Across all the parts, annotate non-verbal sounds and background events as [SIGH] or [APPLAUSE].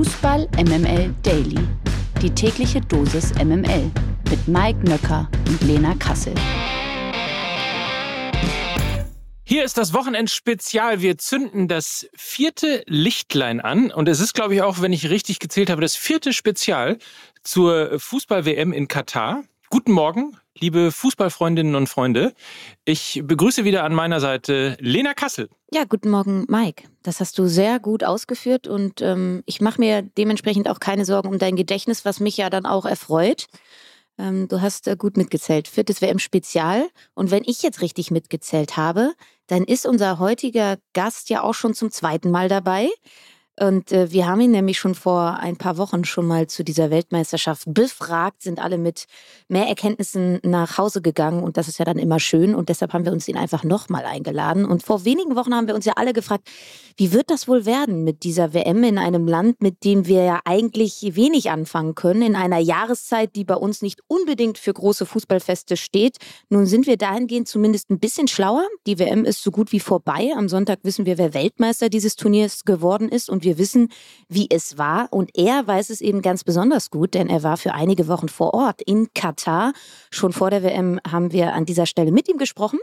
Fußball MML Daily. Die tägliche Dosis MML mit Mike Nöcker und Lena Kassel. Hier ist das Wochenendspezial. Wir zünden das vierte Lichtlein an. Und es ist, glaube ich, auch, wenn ich richtig gezählt habe, das vierte Spezial zur Fußball-WM in Katar. Guten Morgen, liebe Fußballfreundinnen und Freunde. Ich begrüße wieder an meiner Seite Lena Kassel. Ja, guten Morgen, Mike. Das hast du sehr gut ausgeführt und ähm, ich mache mir dementsprechend auch keine Sorgen um dein Gedächtnis, was mich ja dann auch erfreut. Ähm, du hast äh, gut mitgezählt. Viertes WM-Spezial. Und wenn ich jetzt richtig mitgezählt habe, dann ist unser heutiger Gast ja auch schon zum zweiten Mal dabei. Und äh, wir haben ihn nämlich schon vor ein paar Wochen schon mal zu dieser Weltmeisterschaft befragt, sind alle mit mehr Erkenntnissen nach Hause gegangen und das ist ja dann immer schön und deshalb haben wir uns ihn einfach nochmal eingeladen. Und vor wenigen Wochen haben wir uns ja alle gefragt, wie wird das wohl werden mit dieser WM in einem Land, mit dem wir ja eigentlich wenig anfangen können, in einer Jahreszeit, die bei uns nicht unbedingt für große Fußballfeste steht. Nun sind wir dahingehend zumindest ein bisschen schlauer. Die WM ist so gut wie vorbei. Am Sonntag wissen wir, wer Weltmeister dieses Turniers geworden ist und wir wir wissen, wie es war. Und er weiß es eben ganz besonders gut, denn er war für einige Wochen vor Ort in Katar. Schon vor der WM haben wir an dieser Stelle mit ihm gesprochen.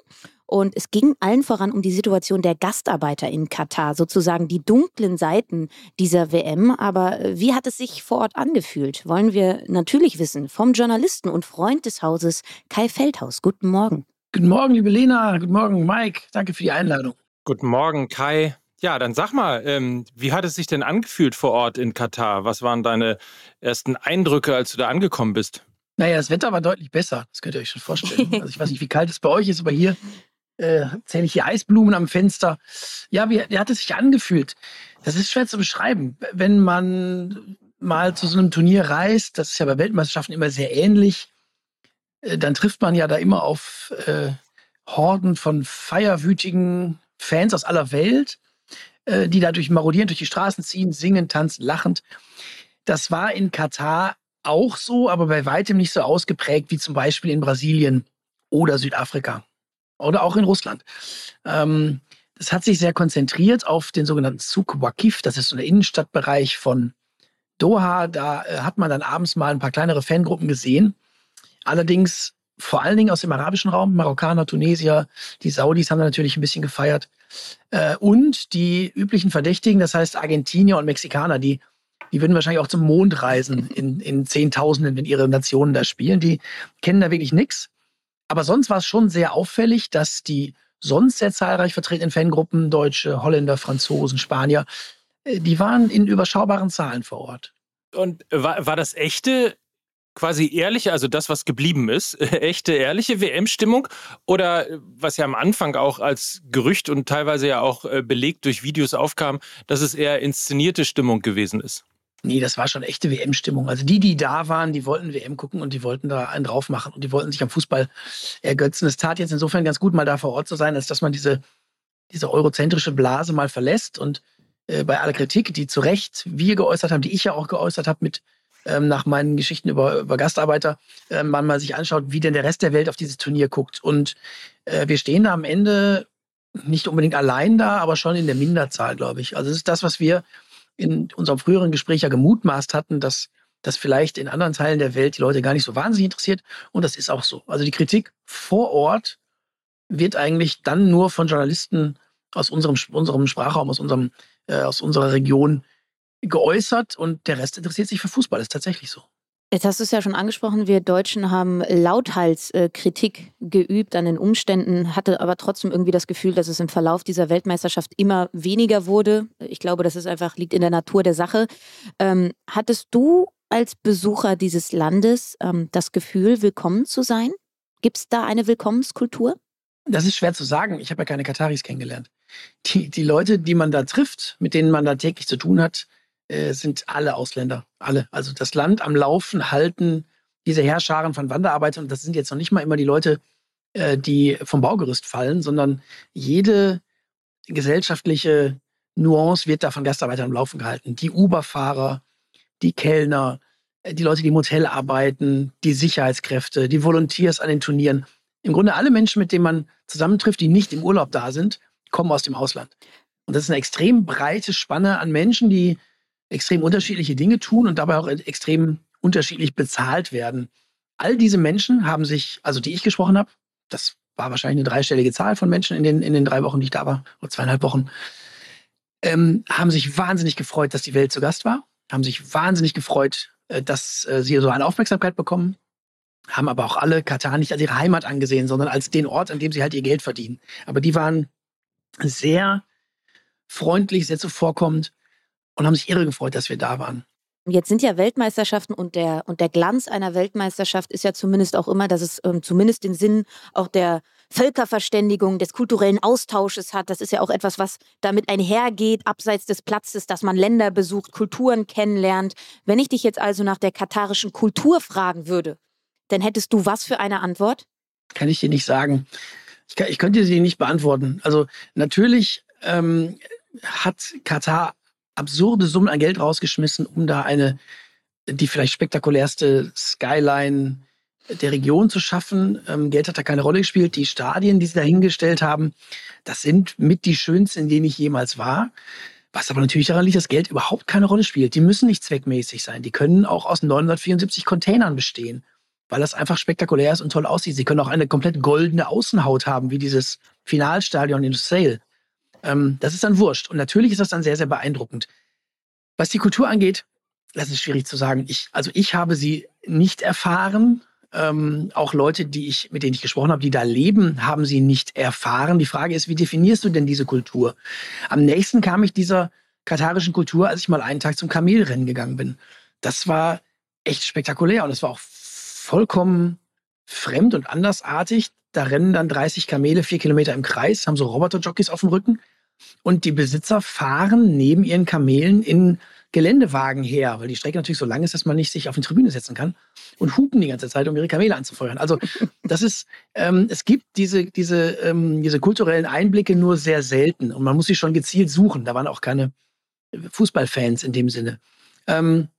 Und es ging allen voran um die Situation der Gastarbeiter in Katar, sozusagen die dunklen Seiten dieser WM. Aber wie hat es sich vor Ort angefühlt? Wollen wir natürlich wissen vom Journalisten und Freund des Hauses Kai Feldhaus. Guten Morgen. Guten Morgen, liebe Lena. Guten Morgen, Mike. Danke für die Einladung. Guten Morgen, Kai. Ja, dann sag mal, ähm, wie hat es sich denn angefühlt vor Ort in Katar? Was waren deine ersten Eindrücke, als du da angekommen bist? Naja, das Wetter war deutlich besser. Das könnt ihr euch schon vorstellen. [LAUGHS] Also ich weiß nicht, wie kalt es bei euch ist, aber hier äh, zähle ich hier Eisblumen am Fenster. Ja, wie, wie hat es sich angefühlt? Das ist schwer zu beschreiben. Wenn man mal zu so einem Turnier reist, das ist ja bei Weltmeisterschaften immer sehr ähnlich, äh, dann trifft man ja da immer auf äh, Horden von feierwütigen Fans aus aller Welt. Äh, die dadurch marodieren, durch die Straßen ziehen, singen, tanzen, lachend. Das war in Katar auch so, aber bei weitem nicht so ausgeprägt wie zum Beispiel in Brasilien oder Südafrika oder auch in Russland. Ähm, das hat sich sehr konzentriert auf den sogenannten Souk Waqif. Das ist so der Innenstadtbereich von Doha. Da äh, hat man dann abends mal ein paar kleinere Fangruppen gesehen. Allerdings vor allen Dingen aus dem arabischen Raum, Marokkaner, Tunesier, die Saudis haben da natürlich ein bisschen gefeiert. Äh, und die üblichen Verdächtigen, das heißt Argentinier und Mexikaner, die, die würden wahrscheinlich auch zum Mond reisen [LAUGHS] in, in Zehntausenden, wenn ihre Nationen da spielen. Die kennen da wirklich nichts. Aber sonst war es schon sehr auffällig, dass die sonst sehr zahlreich vertretenen Fangruppen, Deutsche, Holländer, Franzosen, Spanier, äh, die waren in überschaubaren Zahlen vor Ort. Und war, war das echte quasi ehrliche, also das, was geblieben ist, [LAUGHS] echte, ehrliche WM-Stimmung? Oder was ja am Anfang auch als Gerücht und teilweise ja auch äh, belegt durch Videos aufkam, dass es eher inszenierte Stimmung gewesen ist? Nee, das war schon echte WM-Stimmung. Also die, die da waren, die wollten WM gucken und die wollten da einen drauf machen und die wollten sich am Fußball ergötzen. Es tat jetzt insofern ganz gut, mal da vor Ort zu sein, als dass man diese, diese eurozentrische Blase mal verlässt und äh, bei aller Kritik, die zu Recht wir geäußert haben, die ich ja auch geäußert habe mit ähm, nach meinen Geschichten über, über Gastarbeiter, äh, man mal sich anschaut, wie denn der Rest der Welt auf dieses Turnier guckt. Und äh, wir stehen da am Ende nicht unbedingt allein da, aber schon in der Minderzahl, glaube ich. Also das ist das, was wir in unserem früheren Gespräch ja gemutmaßt hatten, dass das vielleicht in anderen Teilen der Welt die Leute gar nicht so wahnsinnig interessiert. Und das ist auch so. Also die Kritik vor Ort wird eigentlich dann nur von Journalisten aus unserem, unserem Sprachraum, aus, unserem, äh, aus unserer Region geäußert und der Rest interessiert sich für Fußball. Das ist tatsächlich so. Jetzt hast du es ja schon angesprochen, wir Deutschen haben lauthals äh, Kritik geübt an den Umständen, hatte aber trotzdem irgendwie das Gefühl, dass es im Verlauf dieser Weltmeisterschaft immer weniger wurde. Ich glaube, das ist einfach, liegt in der Natur der Sache. Ähm, hattest du als Besucher dieses Landes ähm, das Gefühl, willkommen zu sein? Gibt es da eine Willkommenskultur? Das ist schwer zu sagen. Ich habe ja keine Kataris kennengelernt. Die, die Leute, die man da trifft, mit denen man da täglich zu tun hat, äh, sind alle Ausländer. Alle. Also das Land am Laufen halten diese Herrscharen von Wanderarbeitern. Und das sind jetzt noch nicht mal immer die Leute, äh, die vom Baugerüst fallen, sondern jede gesellschaftliche Nuance wird da von Gastarbeitern am Laufen gehalten. Die Uber-Fahrer, die Kellner, äh, die Leute, die im Hotel arbeiten, die Sicherheitskräfte, die Volunteers an den Turnieren. Im Grunde alle Menschen, mit denen man zusammentrifft, die nicht im Urlaub da sind, kommen aus dem Ausland. Und das ist eine extrem breite Spanne an Menschen, die extrem unterschiedliche Dinge tun und dabei auch extrem unterschiedlich bezahlt werden. All diese Menschen haben sich, also die ich gesprochen habe, das war wahrscheinlich eine dreistellige Zahl von Menschen in den, in den drei Wochen, die ich da war, oder zweieinhalb Wochen, ähm, haben sich wahnsinnig gefreut, dass die Welt zu Gast war, haben sich wahnsinnig gefreut, äh, dass äh, sie so eine Aufmerksamkeit bekommen, haben aber auch alle Katar nicht als ihre Heimat angesehen, sondern als den Ort, an dem sie halt ihr Geld verdienen. Aber die waren sehr freundlich, sehr zuvorkommend und haben sich irre gefreut, dass wir da waren. Jetzt sind ja Weltmeisterschaften und der, und der Glanz einer Weltmeisterschaft ist ja zumindest auch immer, dass es ähm, zumindest den Sinn auch der Völkerverständigung, des kulturellen Austausches hat. Das ist ja auch etwas, was damit einhergeht, abseits des Platzes, dass man Länder besucht, Kulturen kennenlernt. Wenn ich dich jetzt also nach der katarischen Kultur fragen würde, dann hättest du was für eine Antwort? Kann ich dir nicht sagen. Ich, kann, ich könnte sie nicht beantworten. Also natürlich ähm, hat Katar absurde Summen an Geld rausgeschmissen, um da eine, die vielleicht spektakulärste Skyline der Region zu schaffen. Ähm, Geld hat da keine Rolle gespielt. Die Stadien, die sie da hingestellt haben, das sind mit die schönsten, in denen ich jemals war. Was aber natürlich daran liegt, dass Geld überhaupt keine Rolle spielt. Die müssen nicht zweckmäßig sein. Die können auch aus 974 Containern bestehen, weil das einfach spektakulär ist und toll aussieht. Sie können auch eine komplett goldene Außenhaut haben, wie dieses Finalstadion in Sale. Ähm, das ist dann wurscht. Und natürlich ist das dann sehr, sehr beeindruckend. Was die Kultur angeht, das ist schwierig zu sagen. Ich, also ich habe sie nicht erfahren. Ähm, auch Leute, die ich, mit denen ich gesprochen habe, die da leben, haben sie nicht erfahren. Die Frage ist, wie definierst du denn diese Kultur? Am nächsten kam ich dieser katarischen Kultur, als ich mal einen Tag zum Kamelrennen gegangen bin. Das war echt spektakulär und es war auch vollkommen fremd und andersartig. Da rennen dann 30 Kamele vier Kilometer im Kreis, haben so Roboterjockeys auf dem Rücken. Und die Besitzer fahren neben ihren Kamelen in Geländewagen her, weil die Strecke natürlich so lang ist, dass man nicht sich auf die Tribüne setzen kann und hupen die ganze Zeit, um ihre Kamele anzufeuern. Also das ist, ähm, es gibt diese, diese, ähm, diese kulturellen Einblicke nur sehr selten und man muss sie schon gezielt suchen. Da waren auch keine Fußballfans in dem Sinne. Ähm,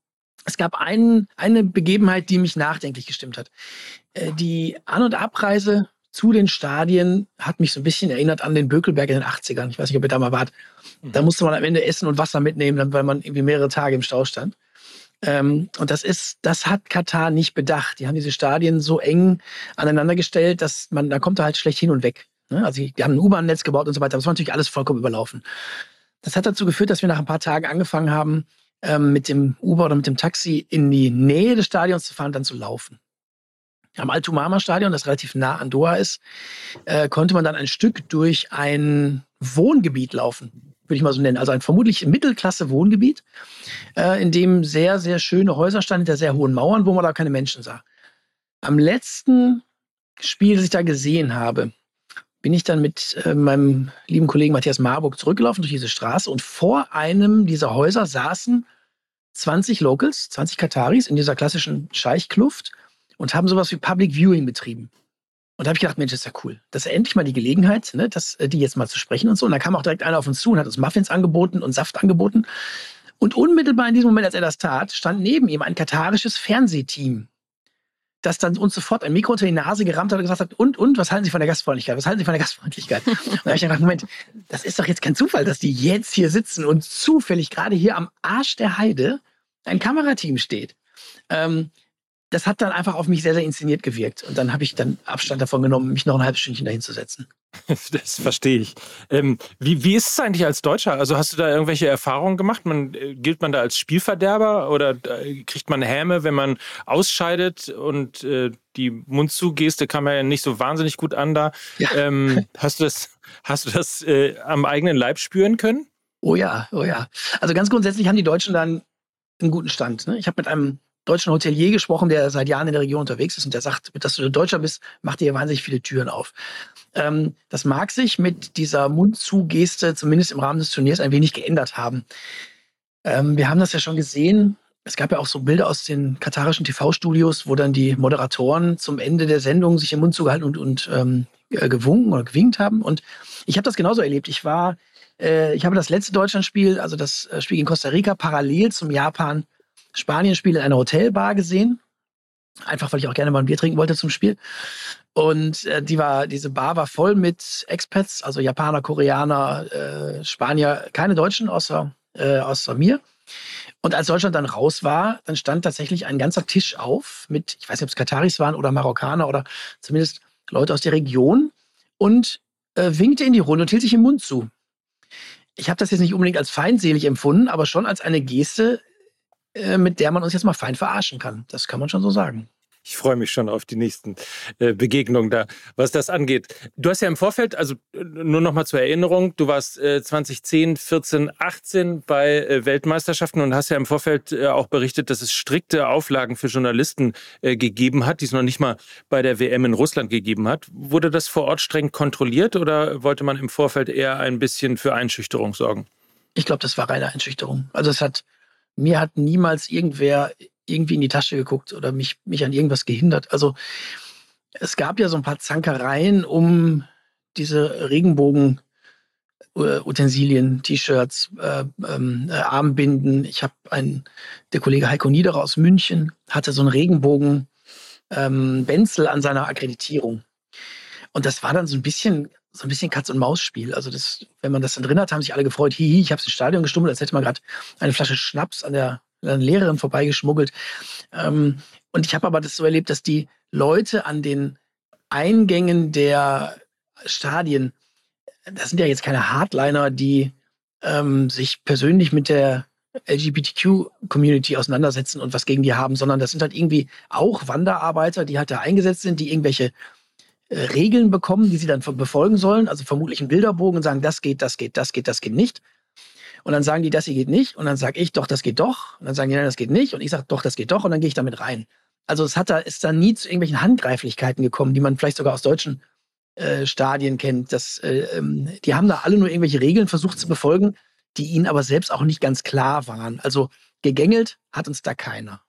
es gab ein, eine Begebenheit, die mich nachdenklich gestimmt hat. Äh, die An- und Abreise zu den Stadien hat mich so ein bisschen erinnert an den Bökelberg in den 80ern. Ich weiß nicht, ob ihr da mal wart. Mhm. Da musste man am Ende Essen und Wasser mitnehmen, weil man irgendwie mehrere Tage im Stau stand. Ähm, und das ist, das hat Katar nicht bedacht. Die haben diese Stadien so eng aneinander gestellt, dass man, da kommt er halt schlecht hin und weg. Ne? Also die haben ein U-Bahn-Netz gebaut und so weiter. Das war natürlich alles vollkommen überlaufen. Das hat dazu geführt, dass wir nach ein paar Tagen angefangen haben, ähm, mit dem Uber oder mit dem Taxi in die Nähe des Stadions zu fahren und dann zu laufen am Altumama-Stadion, das relativ nah an Doha ist, äh, konnte man dann ein Stück durch ein Wohngebiet laufen, würde ich mal so nennen. Also ein vermutlich Mittelklasse-Wohngebiet, äh, in dem sehr, sehr schöne Häuser standen, hinter sehr hohen Mauern, wo man da keine Menschen sah. Am letzten Spiel, das ich da gesehen habe, bin ich dann mit äh, meinem lieben Kollegen Matthias Marburg zurückgelaufen durch diese Straße und vor einem dieser Häuser saßen 20 Locals, 20 Kataris in dieser klassischen Scheichkluft und haben sowas wie Public Viewing betrieben. Und da habe ich gedacht, Mensch, ist ja cool. Das ist ja endlich mal die Gelegenheit, ne, das, äh, die jetzt mal zu sprechen und so. Und da kam auch direkt einer auf uns zu und hat uns Muffins angeboten und Saft angeboten. Und unmittelbar in diesem Moment, als er das tat, stand neben ihm ein katarisches Fernsehteam, das dann uns sofort ein Mikro unter die Nase gerammt hat und gesagt hat, und, und, was halten Sie von der Gastfreundlichkeit? Was halten Sie von der Gastfreundlichkeit? und da habe ich gedacht, Moment, das ist doch jetzt kein Zufall, dass die jetzt hier sitzen und zufällig gerade hier am Arsch der Heide ein Kamerateam steht. Ähm, das hat dann einfach auf mich sehr, sehr inszeniert gewirkt. Und dann habe ich dann Abstand davon genommen, mich noch ein halbes Stündchen dahin zu setzen. [LAUGHS] Das verstehe ich. Ähm, wie, wie ist es eigentlich als Deutscher? Also hast du da irgendwelche Erfahrungen gemacht? Man, äh, gilt man da als Spielverderber oder äh, kriegt man Häme, wenn man ausscheidet und äh, die Mundzugeste kam ja nicht so wahnsinnig gut an da. Ja. Ähm, [LAUGHS] hast du das, hast du das äh, am eigenen Leib spüren können? Oh ja, oh ja. Also ganz grundsätzlich haben die Deutschen dann einen guten Stand. Ne? Ich habe mit einem deutschen Hotelier gesprochen, der seit Jahren in der Region unterwegs ist und der sagt, dass du Deutscher bist, macht dir wahnsinnig viele Türen auf. Ähm, das mag sich mit dieser Mund-zu-Geste, zumindest im Rahmen des Turniers, ein wenig geändert haben. Ähm, wir haben das ja schon gesehen. Es gab ja auch so Bilder aus den katarischen TV-Studios, wo dann die Moderatoren zum Ende der Sendung sich im Mund zugehalten und, und ähm, äh, gewunken oder gewinkt haben. Und ich habe das genauso erlebt. Ich war, äh, ich habe das letzte Deutschlandspiel, also das äh, Spiel in Costa Rica, parallel zum Japan Spanien-Spiel in einer Hotelbar gesehen. Einfach, weil ich auch gerne mal ein Bier trinken wollte zum Spiel. Und äh, die war, diese Bar war voll mit Expats, also Japaner, Koreaner, äh, Spanier, keine Deutschen außer, äh, außer mir. Und als Deutschland dann raus war, dann stand tatsächlich ein ganzer Tisch auf mit, ich weiß nicht, ob es Kataris waren oder Marokkaner oder zumindest Leute aus der Region und äh, winkte in die Runde und hielt sich den Mund zu. Ich habe das jetzt nicht unbedingt als feindselig empfunden, aber schon als eine Geste, mit der man uns jetzt mal fein verarschen kann. Das kann man schon so sagen. Ich freue mich schon auf die nächsten äh, Begegnungen da, was das angeht. Du hast ja im Vorfeld, also äh, nur noch mal zur Erinnerung, du warst äh, 2010, 14, 18 bei äh, Weltmeisterschaften und hast ja im Vorfeld äh, auch berichtet, dass es strikte Auflagen für Journalisten äh, gegeben hat, die es noch nicht mal bei der WM in Russland gegeben hat. Wurde das vor Ort streng kontrolliert oder wollte man im Vorfeld eher ein bisschen für Einschüchterung sorgen? Ich glaube, das war reine Einschüchterung. Also es hat mir hat niemals irgendwer irgendwie in die Tasche geguckt oder mich, mich an irgendwas gehindert. Also es gab ja so ein paar Zankereien um diese Regenbogen. Utensilien, T-Shirts, äh, ähm, äh, Armbinden. Ich habe einen, der Kollege Heiko Niederer aus München hatte so einen Regenbogen ähm, an seiner Akkreditierung. Und das war dann so ein bisschen so ein bisschen Katz-und-Maus-Spiel. Also das, wenn man das dann drin hat, haben sich alle gefreut, hihi, ich habe ins Stadion gestummelt, als hätte man gerade eine Flasche Schnaps an der, an der Lehrerin vorbeigeschmuggelt. Ähm, und ich habe aber das so erlebt, dass die Leute an den Eingängen der Stadien, das sind ja jetzt keine Hardliner, die ähm, sich persönlich mit der LGBTQ-Community auseinandersetzen und was gegen die haben, sondern das sind halt irgendwie auch Wanderarbeiter, die halt da eingesetzt sind, die irgendwelche Regeln bekommen, die sie dann befolgen sollen, also vermutlich einen Bilderbogen und sagen, das geht, das geht, das geht, das geht nicht. Und dann sagen die, das hier geht nicht. Und dann sage ich, doch, das geht doch. Und dann sagen die, nein, das geht nicht. Und ich sage, doch, das geht doch. Und dann gehe ich damit rein. Also es hat da, ist da nie zu irgendwelchen Handgreiflichkeiten gekommen, die man vielleicht sogar aus deutschen äh, Stadien kennt. Das, äh, ähm, die haben da alle nur irgendwelche Regeln versucht zu befolgen, die ihnen aber selbst auch nicht ganz klar waren. Also gegängelt hat uns da keiner.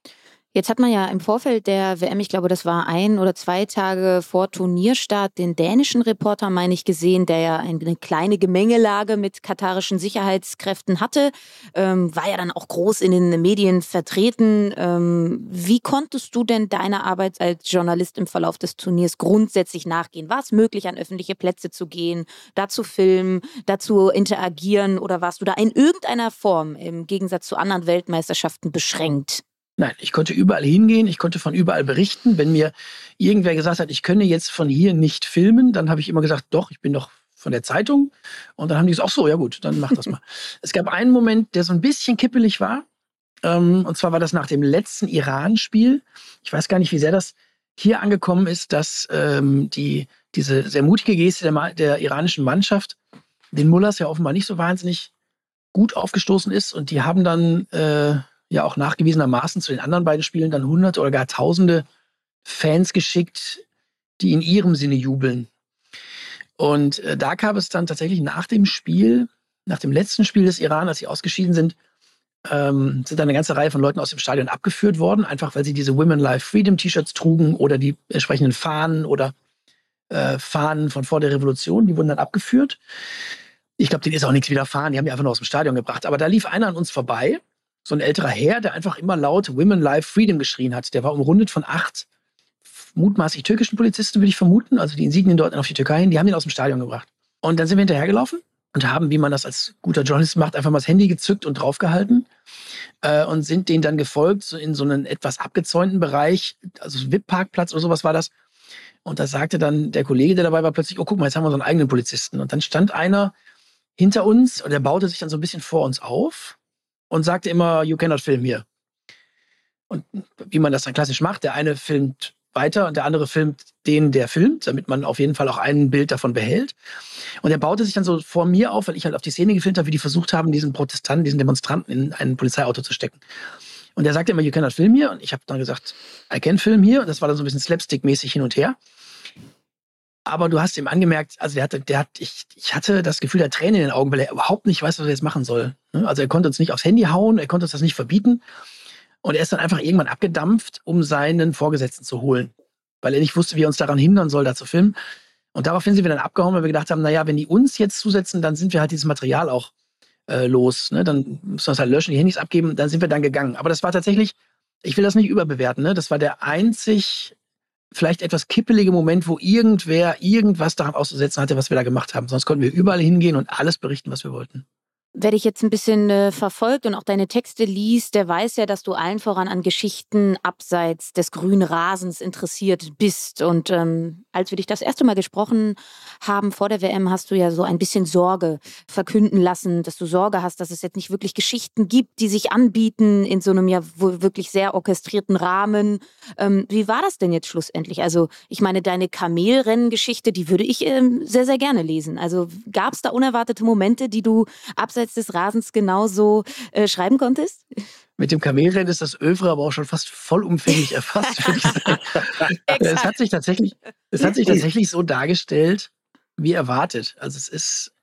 Jetzt hat man ja im Vorfeld der WM, ich glaube, das war ein oder zwei Tage vor Turnierstart, den dänischen Reporter, meine ich, gesehen, der ja eine kleine Gemengelage mit katarischen Sicherheitskräften hatte, ähm, war ja dann auch groß in den Medien vertreten. Ähm, wie konntest du denn deiner Arbeit als Journalist im Verlauf des Turniers grundsätzlich nachgehen? War es möglich, an öffentliche Plätze zu gehen, da zu filmen, da zu interagieren oder warst du da in irgendeiner Form im Gegensatz zu anderen Weltmeisterschaften beschränkt? Nein, ich konnte überall hingehen, ich konnte von überall berichten. Wenn mir irgendwer gesagt hat, ich könne jetzt von hier nicht filmen, dann habe ich immer gesagt, doch, ich bin doch von der Zeitung. Und dann haben die gesagt, ach so, ja gut, dann mach das mal. [LAUGHS] es gab einen Moment, der so ein bisschen kippelig war. Ähm, und zwar war das nach dem letzten Iran-Spiel. Ich weiß gar nicht, wie sehr das hier angekommen ist, dass ähm, die, diese sehr mutige Geste der, der iranischen Mannschaft den Mullers ja offenbar nicht so wahnsinnig gut aufgestoßen ist. Und die haben dann äh, ja auch nachgewiesenermaßen zu den anderen beiden Spielen dann hunderte oder gar tausende Fans geschickt, die in ihrem Sinne jubeln. Und äh, da gab es dann tatsächlich nach dem Spiel, nach dem letzten Spiel des Iran, als sie ausgeschieden sind, ähm, sind dann eine ganze Reihe von Leuten aus dem Stadion abgeführt worden, einfach weil sie diese Women Life Freedom T-Shirts trugen oder die entsprechenden Fahnen oder äh, Fahnen von vor der Revolution, die wurden dann abgeführt. Ich glaube, denen ist auch nichts widerfahren, die haben die einfach nur aus dem Stadion gebracht. Aber da lief einer an uns vorbei so ein älterer Herr, der einfach immer laut Women Life Freedom geschrien hat. Der war umrundet von acht mutmaßlich türkischen Polizisten, würde ich vermuten. Also die Insignien dort auf die Türkei hin, die haben ihn aus dem Stadion gebracht. Und dann sind wir hinterhergelaufen und haben, wie man das als guter Journalist macht, einfach mal das Handy gezückt und draufgehalten äh, und sind denen dann gefolgt, so in so einen etwas abgezäunten Bereich, also VIP-Parkplatz oder sowas war das. Und da sagte dann der Kollege, der dabei war, plötzlich, oh, guck mal, jetzt haben wir einen eigenen Polizisten. Und dann stand einer hinter uns und der baute sich dann so ein bisschen vor uns auf und sagte immer, you cannot film here. Und wie man das dann klassisch macht, der eine filmt weiter und der andere filmt den, der filmt, damit man auf jeden Fall auch ein Bild davon behält. Und er baute sich dann so vor mir auf, weil ich halt auf die Szene gefilmt habe, wie die versucht haben, diesen Protestanten, diesen Demonstranten in ein Polizeiauto zu stecken. Und er sagte immer, you cannot film here. Und ich habe dann gesagt, I can film here. Und das war dann so ein bisschen slapstick-mäßig hin und her aber du hast ihm angemerkt, also der hatte, der hat, ich, ich hatte das Gefühl der Tränen in den Augen, weil er überhaupt nicht weiß, was er jetzt machen soll. Ne? Also er konnte uns nicht aufs Handy hauen, er konnte uns das nicht verbieten. Und er ist dann einfach irgendwann abgedampft, um seinen Vorgesetzten zu holen, weil er nicht wusste, wie er uns daran hindern soll, da zu filmen. Und daraufhin sind wir dann abgehauen, weil wir gedacht haben, naja, wenn die uns jetzt zusetzen, dann sind wir halt dieses Material auch äh, los. Ne? Dann müssen wir es halt löschen, die Handys abgeben, dann sind wir dann gegangen. Aber das war tatsächlich, ich will das nicht überbewerten, ne? das war der einzig vielleicht etwas kippelige Moment, wo irgendwer irgendwas daran auszusetzen hatte, was wir da gemacht haben. Sonst konnten wir überall hingehen und alles berichten, was wir wollten. Wer dich jetzt ein bisschen äh, verfolgt und auch deine Texte liest, der weiß ja, dass du allen voran an Geschichten abseits des grünen Rasens interessiert bist. Und ähm, als wir dich das erste Mal gesprochen haben vor der WM, hast du ja so ein bisschen Sorge verkünden lassen, dass du Sorge hast, dass es jetzt nicht wirklich Geschichten gibt, die sich anbieten in so einem ja wirklich sehr orchestrierten Rahmen. Ähm, wie war das denn jetzt schlussendlich? Also ich meine, deine Kamelrennen-Geschichte, die würde ich ähm, sehr, sehr gerne lesen. Also gab es da unerwartete Momente, die du abseits des Rasens genauso äh, schreiben konntest? Mit dem Kamelrennen ist das Övre aber auch schon fast vollumfänglich erfasst, würde ich sagen. [LAUGHS] es, hat sich tatsächlich, es hat sich tatsächlich so dargestellt, wie erwartet. Also es ist,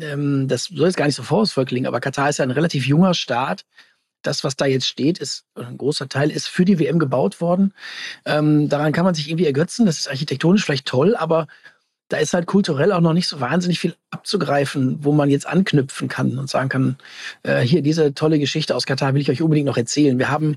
ähm, das soll jetzt gar nicht so vorwurfsvoll klingen, aber Katar ist ja ein relativ junger Staat. Das, was da jetzt steht, ist, ein großer Teil ist für die WM gebaut worden. Ähm, daran kann man sich irgendwie ergötzen. Das ist architektonisch vielleicht toll, aber da ist halt kulturell auch noch nicht so wahnsinnig viel abzugreifen, wo man jetzt anknüpfen kann und sagen kann, äh, hier diese tolle Geschichte aus Katar will ich euch unbedingt noch erzählen. Wir haben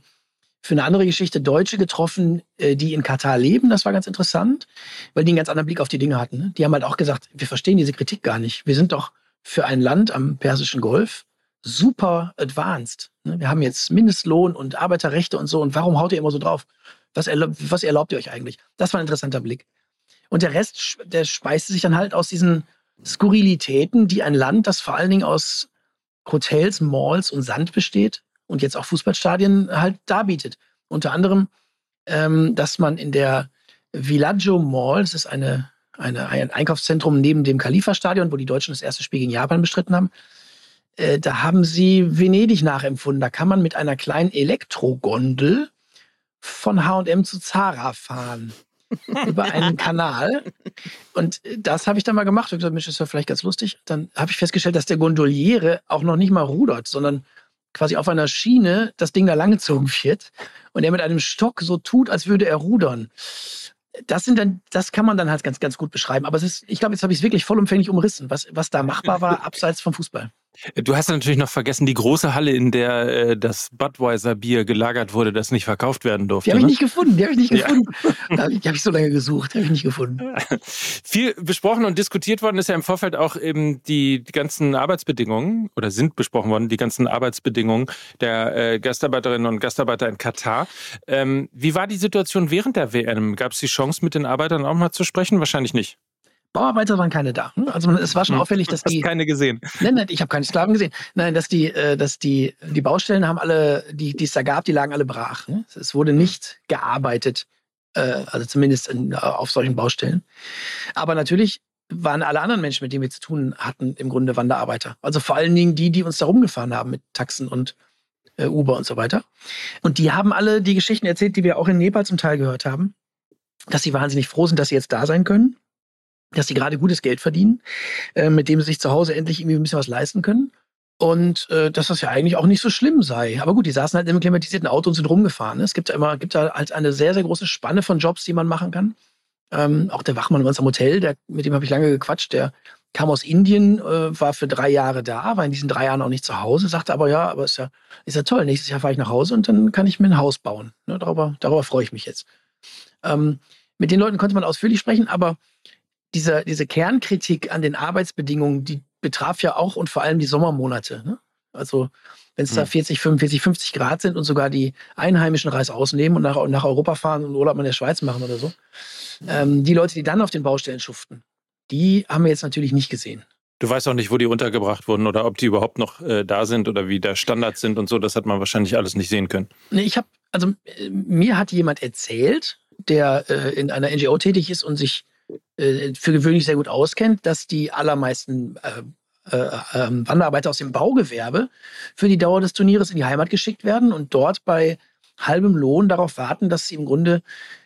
für eine andere Geschichte Deutsche getroffen, äh, die in Katar leben. Das war ganz interessant, weil die einen ganz anderen Blick auf die Dinge hatten. Ne? Die haben halt auch gesagt, wir verstehen diese Kritik gar nicht. Wir sind doch für ein Land am Persischen Golf super advanced. Ne? Wir haben jetzt Mindestlohn und Arbeiterrechte und so. Und warum haut ihr immer so drauf? Was, erlaubt, was erlaubt ihr euch eigentlich? Das war ein interessanter Blick. Und der Rest, der speiste sich dann halt aus diesen Skurrilitäten, die ein Land, das vor allen Dingen aus Hotels, Malls und Sand besteht und jetzt auch Fußballstadien halt darbietet. Unter anderem, ähm, dass man in der Villaggio Mall, das ist eine, eine, ein Einkaufszentrum neben dem Khalifa-Stadion, wo die Deutschen das erste Spiel gegen Japan bestritten haben, äh, da haben sie Venedig nachempfunden. Da kann man mit einer kleinen Elektrogondel von H&M zu Zara fahren. Über einen Kanal. Und das habe ich dann mal gemacht. Ich habe gesagt, Mensch, das ist ja vielleicht ganz lustig. Dann habe ich festgestellt, dass der Gondoliere auch noch nicht mal rudert, sondern quasi auf einer Schiene das Ding da langgezogen wird und er mit einem Stock so tut, als würde er rudern. Das sind dann, das kann man dann halt ganz, ganz gut beschreiben. Aber es ist, ich glaube, jetzt habe ich es wirklich vollumfänglich umrissen, was, was da machbar war, [LAUGHS] abseits vom Fußball. Du hast natürlich noch vergessen, die große Halle, in der äh, das Budweiser-Bier gelagert wurde, das nicht verkauft werden durfte. Die habe ich ne? nicht gefunden, die habe ich nicht gefunden. Ja. Die habe ich so lange gesucht, die habe ich nicht gefunden. [LAUGHS] Viel besprochen und diskutiert worden ist ja im Vorfeld auch eben die, die ganzen Arbeitsbedingungen oder sind besprochen worden, die ganzen Arbeitsbedingungen der äh, Gastarbeiterinnen und Gastarbeiter in Katar. Ähm, wie war die Situation während der WM? Gab es die Chance, mit den Arbeitern auch mal zu sprechen? Wahrscheinlich nicht. Bauarbeiter waren keine da. Hm? Also es war schon hm. auffällig, dass die. Hast keine gesehen. Nein, nein, ich habe keine Sklaven gesehen. Nein, dass die, äh, dass die, die Baustellen haben alle, die, die es da gab, die lagen alle brach. Hm? Es wurde nicht gearbeitet, äh, also zumindest in, auf solchen Baustellen. Aber natürlich waren alle anderen Menschen, mit denen wir zu tun hatten, im Grunde Wanderarbeiter. Also vor allen Dingen die, die uns da rumgefahren haben mit Taxen und äh, Uber und so weiter. Und die haben alle die Geschichten erzählt, die wir auch in Nepal zum Teil gehört haben, dass sie wahnsinnig froh sind, dass sie jetzt da sein können dass sie gerade gutes Geld verdienen, äh, mit dem sie sich zu Hause endlich irgendwie ein bisschen was leisten können. Und äh, dass das ja eigentlich auch nicht so schlimm sei. Aber gut, die saßen halt im klimatisierten Auto und sind rumgefahren. Ne? Es gibt ja immer, gibt da halt eine sehr, sehr große Spanne von Jobs, die man machen kann. Ähm, auch der Wachmann bei uns am Hotel, der, mit dem habe ich lange gequatscht, der kam aus Indien, äh, war für drei Jahre da, war in diesen drei Jahren auch nicht zu Hause, sagte aber ja, aber ist ja, ist ja toll, nächstes Jahr fahre ich nach Hause und dann kann ich mir ein Haus bauen. Ne? Darüber, darüber freue ich mich jetzt. Ähm, mit den Leuten konnte man ausführlich sprechen, aber diese, diese Kernkritik an den Arbeitsbedingungen, die betraf ja auch und vor allem die Sommermonate. Ne? Also wenn es hm. da 40, 45, 50 Grad sind und sogar die Einheimischen Reis ausnehmen und nach, nach Europa fahren und Urlaub in der Schweiz machen oder so. Ähm, die Leute, die dann auf den Baustellen schuften, die haben wir jetzt natürlich nicht gesehen. Du weißt auch nicht, wo die untergebracht wurden oder ob die überhaupt noch äh, da sind oder wie der Standard sind und so. Das hat man wahrscheinlich alles nicht sehen können. Nee, ich habe, also äh, mir hat jemand erzählt, der äh, in einer NGO tätig ist und sich für gewöhnlich sehr gut auskennt, dass die allermeisten äh, äh, ähm, Wanderarbeiter aus dem Baugewerbe für die Dauer des Turnieres in die Heimat geschickt werden und dort bei halbem Lohn darauf warten, dass sie im Grunde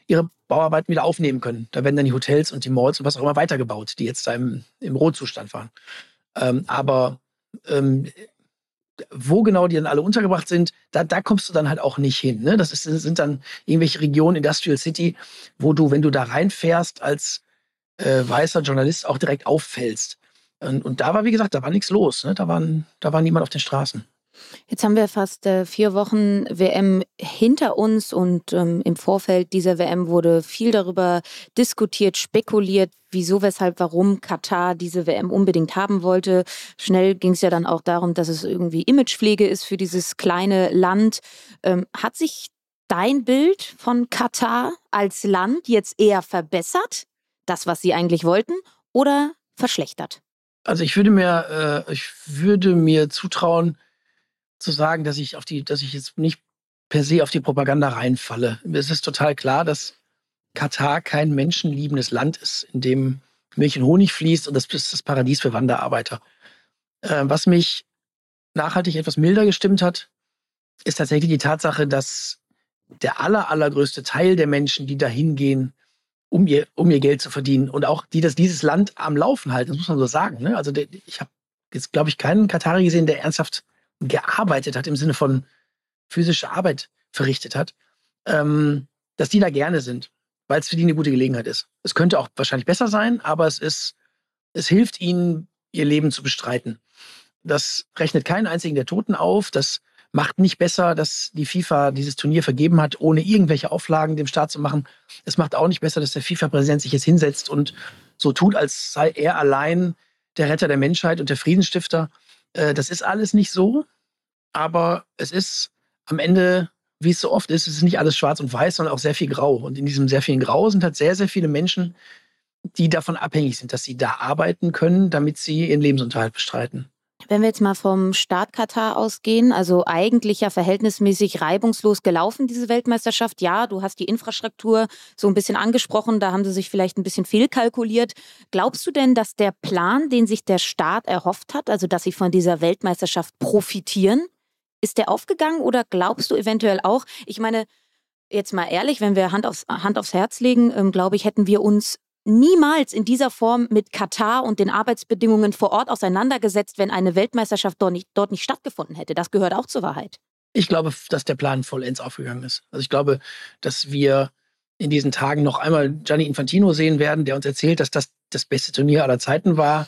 ihre Bauarbeiten wieder aufnehmen können. Da werden dann die Hotels und die Malls und was auch immer weitergebaut, die jetzt da im, im Rohzustand waren. Ähm, aber ähm, wo genau die dann alle untergebracht sind, da, da kommst du dann halt auch nicht hin. Ne? Das ist, sind dann irgendwelche Regionen, Industrial City, wo du, wenn du da reinfährst als äh, weißer Journalist auch direkt auffällst. Und, und, da war, wie gesagt, da war nichts los. Ne? Da, waren, da war niemand auf den Straßen. Jetzt haben wir fast äh, vier Wochen WM hinter uns und ähm, im Vorfeld dieser WM wurde viel darüber diskutiert, spekuliert, wieso, weshalb, warum Katar diese WM unbedingt haben wollte. Schnell ging es ja dann auch darum, dass es irgendwie Imagepflege ist für dieses kleine Land. Ähm, hat sich dein Bild von Katar als Land jetzt eher verbessert, das, was sie eigentlich wollten, oder verschlechtert? Also ich würde mir, äh, ich würde mir zutrauen, zu sagen, dass ich auf die, dass ich jetzt nicht per se auf die Propaganda reinfalle. Es ist total klar, dass Katar kein menschenliebendes Land ist, in dem Milch und Honig fließt und das ist das Paradies für Wanderarbeiter. Äh, was mich nachhaltig etwas milder gestimmt hat, ist tatsächlich die Tatsache, dass der aller, allergrößte Teil der Menschen, die da hingehen, um ihr, um ihr Geld zu verdienen und auch die, dass dieses Land am Laufen halten, das muss man so sagen. Ne? Also der, ich habe jetzt, glaube ich, keinen Katari gesehen, der ernsthaft gearbeitet hat, im Sinne von physische Arbeit verrichtet hat, ähm, dass die da gerne sind, weil es für die eine gute Gelegenheit ist. Es könnte auch wahrscheinlich besser sein, aber es ist, es hilft ihnen, ihr Leben zu bestreiten. Das rechnet keinen einzigen der Toten auf. Das macht nicht besser, dass die FIFA dieses Turnier vergeben hat, ohne irgendwelche Auflagen dem Staat zu machen. Es macht auch nicht besser, dass der FIFA-Präsident sich jetzt hinsetzt und so tut, als sei er allein der Retter der Menschheit und der Friedensstifter. Äh, das ist alles nicht so, aber es ist am Ende, wie es so oft ist, es ist nicht alles schwarz und weiß, sondern auch sehr viel grau. Und in diesem sehr vielen Grau sind halt sehr, sehr viele Menschen, die davon abhängig sind, dass sie da arbeiten können, damit sie ihren Lebensunterhalt bestreiten. Wenn wir jetzt mal vom Start Katar ausgehen, also eigentlich ja verhältnismäßig reibungslos gelaufen, diese Weltmeisterschaft. Ja, du hast die Infrastruktur so ein bisschen angesprochen, da haben sie sich vielleicht ein bisschen fehlkalkuliert. Glaubst du denn, dass der Plan, den sich der Staat erhofft hat, also dass sie von dieser Weltmeisterschaft profitieren, ist der aufgegangen oder glaubst du eventuell auch, ich meine, jetzt mal ehrlich, wenn wir Hand aufs, Hand aufs Herz legen, ähm, glaube ich, hätten wir uns niemals in dieser Form mit Katar und den Arbeitsbedingungen vor Ort auseinandergesetzt, wenn eine Weltmeisterschaft dort nicht, dort nicht stattgefunden hätte. Das gehört auch zur Wahrheit. Ich glaube, dass der Plan vollends aufgegangen ist. Also ich glaube, dass wir in diesen Tagen noch einmal Gianni Infantino sehen werden, der uns erzählt, dass das das beste Turnier aller Zeiten war,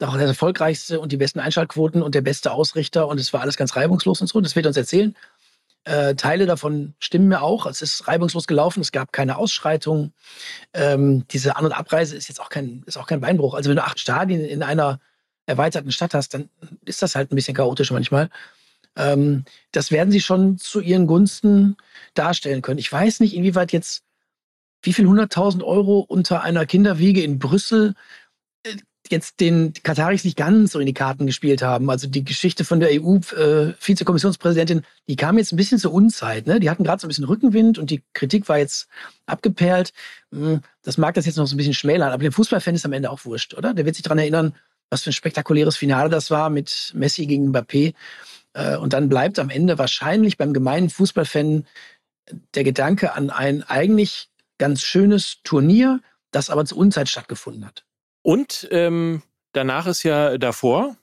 auch das erfolgreichste und die besten Einschaltquoten und der beste Ausrichter und es war alles ganz reibungslos und so. Das wird uns erzählen. Äh, Teile davon stimmen mir auch. Es ist reibungslos gelaufen, es gab keine Ausschreitungen. Ähm, diese An- und Abreise ist jetzt auch kein, ist auch kein Beinbruch. Also wenn du acht Stadien in einer erweiterten Stadt hast, dann ist das halt ein bisschen chaotisch manchmal. Ähm, das werden sie schon zu ihren Gunsten darstellen können. Ich weiß nicht, inwieweit jetzt, wie viel 100.000 Euro unter einer Kinderwiege in Brüssel jetzt den Kataris nicht ganz so in die Karten gespielt haben. Also die Geschichte von der EU-Vizekommissionspräsidentin, äh, die kam jetzt ein bisschen zur Unzeit. Ne? Die hatten gerade so ein bisschen Rückenwind und die Kritik war jetzt abgeperlt. Hm, das mag das jetzt noch so ein bisschen schmälern, aber dem Fußballfan ist am Ende auch wurscht, oder? Der wird sich daran erinnern, was für ein spektakuläres Finale das war mit Messi gegen Mbappé. Äh, und dann bleibt am Ende wahrscheinlich beim gemeinen Fußballfan der Gedanke an ein eigentlich ganz schönes Turnier, das aber zur Unzeit stattgefunden hat. Und ähm, danach ist ja davor,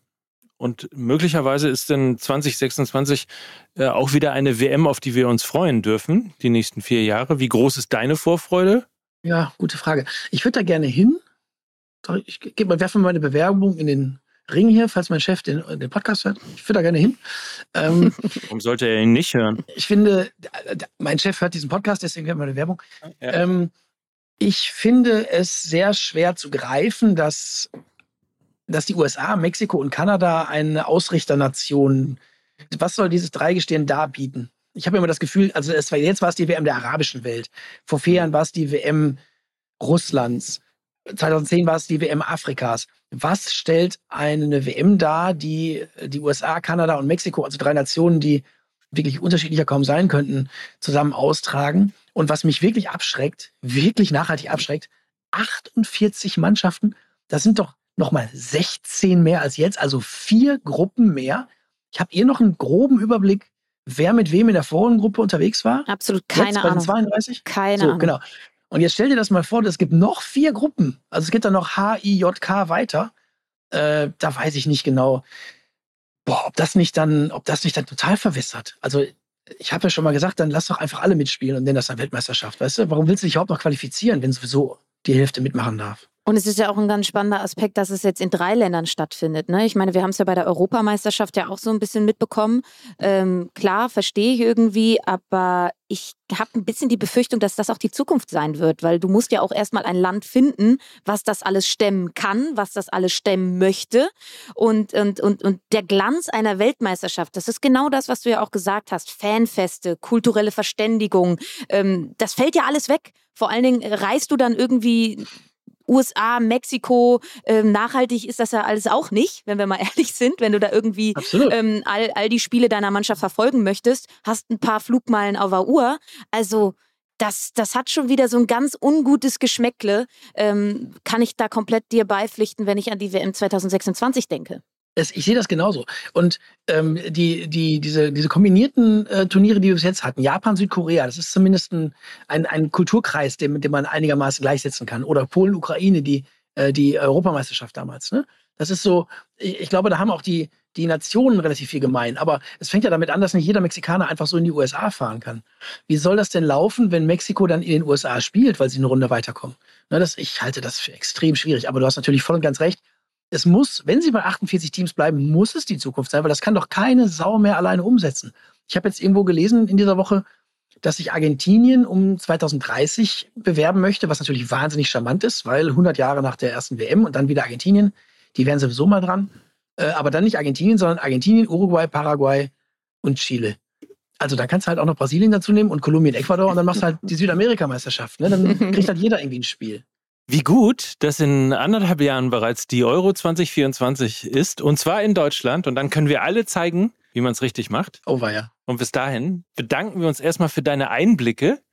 und möglicherweise ist dann 2026 äh, auch wieder eine WM, auf die wir uns freuen dürfen, die nächsten vier Jahre. Wie groß ist deine Vorfreude? Ja, gute Frage. Ich würde da gerne hin. Ich gebe mal, werfe mal meine Bewerbung in den Ring hier, falls mein Chef den, den Podcast hört. Ich würde da gerne hin. Ähm, [LAUGHS] Warum sollte er ihn nicht hören? Ich finde, mein Chef hört diesen Podcast, deswegen wäre meine Werbung. Ja. Ähm, ich finde es sehr schwer zu greifen, dass, dass die USA, Mexiko und Kanada eine Ausrichternation, was soll dieses Dreigestirn da bieten? Ich habe immer das Gefühl, also es war, jetzt war es die WM der arabischen Welt. Vor vier Jahren war es die WM Russlands. 2010 war es die WM Afrikas. Was stellt eine WM dar, die die USA, Kanada und Mexiko, also drei Nationen, die wirklich unterschiedlicher kaum sein könnten, zusammen austragen? Und was mich wirklich abschreckt, wirklich nachhaltig abschreckt, 48 Mannschaften, das sind doch nochmal 16 mehr als jetzt, also vier Gruppen mehr. Ich habe ihr noch einen groben Überblick, wer mit wem in der Vorrundengruppe unterwegs war? Absolut keine jetzt, Ahnung. 32? Keine so, Ahnung. Genau. Und jetzt stell dir das mal vor, es gibt noch vier Gruppen. Also es geht dann noch H, I, J, K weiter. Äh, da weiß ich nicht genau, boah, ob das nicht dann, ob das nicht dann total verwässert. Also ich habe ja schon mal gesagt, dann lass doch einfach alle mitspielen und nenn das dann Weltmeisterschaft. Weißt du, warum willst du dich überhaupt noch qualifizieren, wenn sowieso die Hälfte mitmachen darf? Und es ist ja auch ein ganz spannender Aspekt, dass es jetzt in drei Ländern stattfindet. Ne? Ich meine, wir haben es ja bei der Europameisterschaft ja auch so ein bisschen mitbekommen. Ähm, klar, verstehe ich irgendwie, aber ich habe ein bisschen die Befürchtung, dass das auch die Zukunft sein wird, weil du musst ja auch erstmal ein Land finden, was das alles stemmen kann, was das alles stemmen möchte. Und, und, und, und der Glanz einer Weltmeisterschaft, das ist genau das, was du ja auch gesagt hast. Fanfeste, kulturelle Verständigung, ähm, das fällt ja alles weg. Vor allen Dingen reist du dann irgendwie USA, Mexiko, ähm, nachhaltig ist das ja alles auch nicht, wenn wir mal [LAUGHS] ehrlich sind. Wenn du da irgendwie ähm, all, all die Spiele deiner Mannschaft verfolgen möchtest, hast ein paar Flugmeilen auf der Uhr. Also das, das hat schon wieder so ein ganz ungutes Geschmäckle. Ähm, kann ich da komplett dir beipflichten, wenn ich an die WM 2026 denke? Das, ich sehe das genauso. Und ähm, die, die, diese, diese kombinierten äh, Turniere, die wir bis jetzt hatten, Japan, Südkorea, das ist zumindest ein, ein, ein Kulturkreis, den, den man einigermaßen gleichsetzen kann. Oder Polen, Ukraine, die, äh, die Europameisterschaft damals. Ne? Das ist so, ich, ich, glaube, da haben auch die, die Nationen relativ viel gemein. Aber es fängt ja damit an, dass nicht jeder Mexikaner einfach so in die USA fahren kann. Wie soll das denn laufen, wenn Mexiko dann in den USA spielt, weil sie eine Runde weiterkommen? Na, das, ich halte das für extrem schwierig. Aber du hast natürlich voll und ganz recht es muss, wenn sie bei 48 Teams bleiben, muss es die Zukunft sein, weil das kann doch keine Sau mehr alleine umsetzen. Ich habe jetzt irgendwo gelesen in dieser Woche, dass sich Argentinien um 2030 bewerben möchte, was natürlich wahnsinnig charmant ist, weil 100 Jahre nach der ersten WM und dann wieder Argentinien, die wären sowieso mal dran. Äh, aber dann nicht Argentinien, sondern Argentinien, Uruguay, Paraguay und Chile. Also da kannst du halt auch noch Brasilien dazu nehmen und Kolumbien, Ecuador und dann machst du halt die Südamerika-Meisterschaft. Ne? Dann kriegt halt jeder irgendwie ein Spiel. Wie gut, dass in anderthalb Jahren bereits die Euro 2024 ist und zwar in Deutschland und dann können wir alle zeigen, wie man es richtig macht. Oh war ja. Und bis dahin bedanken wir uns erstmal für deine Einblicke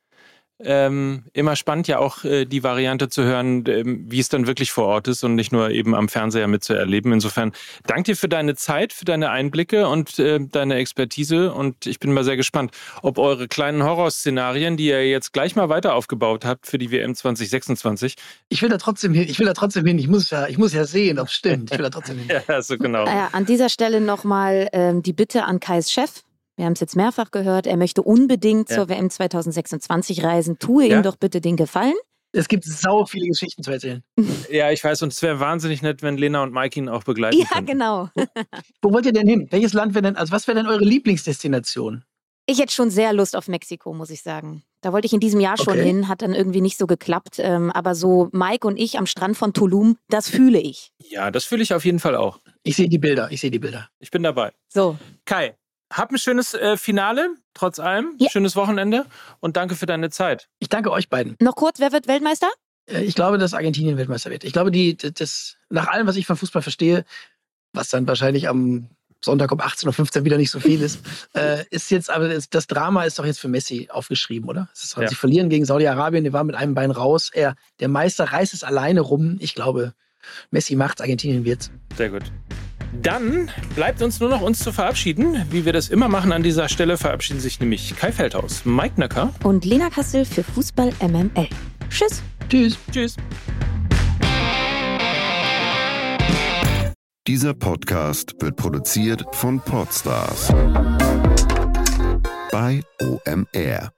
ähm, immer spannend, ja auch äh, die Variante zu hören, ähm, wie es dann wirklich vor Ort ist und nicht nur eben am Fernseher mitzuerleben. Insofern danke dir für deine Zeit, für deine Einblicke und äh, deine Expertise. Und ich bin mal sehr gespannt, ob eure kleinen Horrorszenarien, die ihr jetzt gleich mal weiter aufgebaut habt für die WM 2026. Ich will da trotzdem hin. Ich will da trotzdem hin. Ich muss ja, ich muss ja sehen, ob es stimmt. Ich will da trotzdem hin. [LAUGHS] ja, so genau. Äh, an dieser Stelle nochmal ähm, die Bitte an Kais Chef. Wir haben es jetzt mehrfach gehört, er möchte unbedingt ja. zur WM 2026 reisen. Tue ja. ihm doch bitte den Gefallen. Es gibt sau viele Geschichten zu erzählen. [LAUGHS] Ja, ich weiß, und es wäre wahnsinnig nett, wenn Lena und Mike ihn auch begleiten Ja, könnten. genau. [LAUGHS] Wo wollt ihr denn hin? Welches Land wäre denn, also was wäre denn eure Lieblingsdestination? Ich hätte schon sehr Lust auf Mexiko, muss ich sagen. Da wollte ich in diesem Jahr schon okay. hin, hat dann irgendwie nicht so geklappt. Ähm, aber so Mike und ich am Strand von Tulum, das fühle ich. Ja, das fühle ich auf jeden Fall auch. Ich sehe die Bilder, ich sehe die Bilder. Ich bin dabei. So. Kai, hab ein schönes äh, Finale, trotz allem. Ja. Schönes Wochenende und danke für deine Zeit. Ich danke euch beiden. Noch kurz, wer wird Weltmeister? Äh, ich glaube, dass Argentinien Weltmeister wird. Ich glaube, die, das, nach allem, was ich von Fußball verstehe, was dann wahrscheinlich am Sonntag um 18.15 Uhr wieder nicht so viel ist, äh, ist jetzt, aber das, das, Drama ist doch jetzt für Messi aufgeschrieben, oder? Ist, ja. Sie verlieren gegen Saudi-Arabien, die waren mit einem Bein raus. Er, der Meister reißt es alleine rum. Ich glaube, Messi macht's, Argentinien wird's. Sehr gut. Dann bleibt uns nur noch uns zu verabschieden. Wie wir das immer machen an dieser Stelle, verabschieden sich nämlich Kai Feldhaus, Mike Nöcker und Lena Kassel für Fußball MML. Tschüss. Tschüss. Tschüss. Dieser Podcast wird produziert von Podstars bei OMR.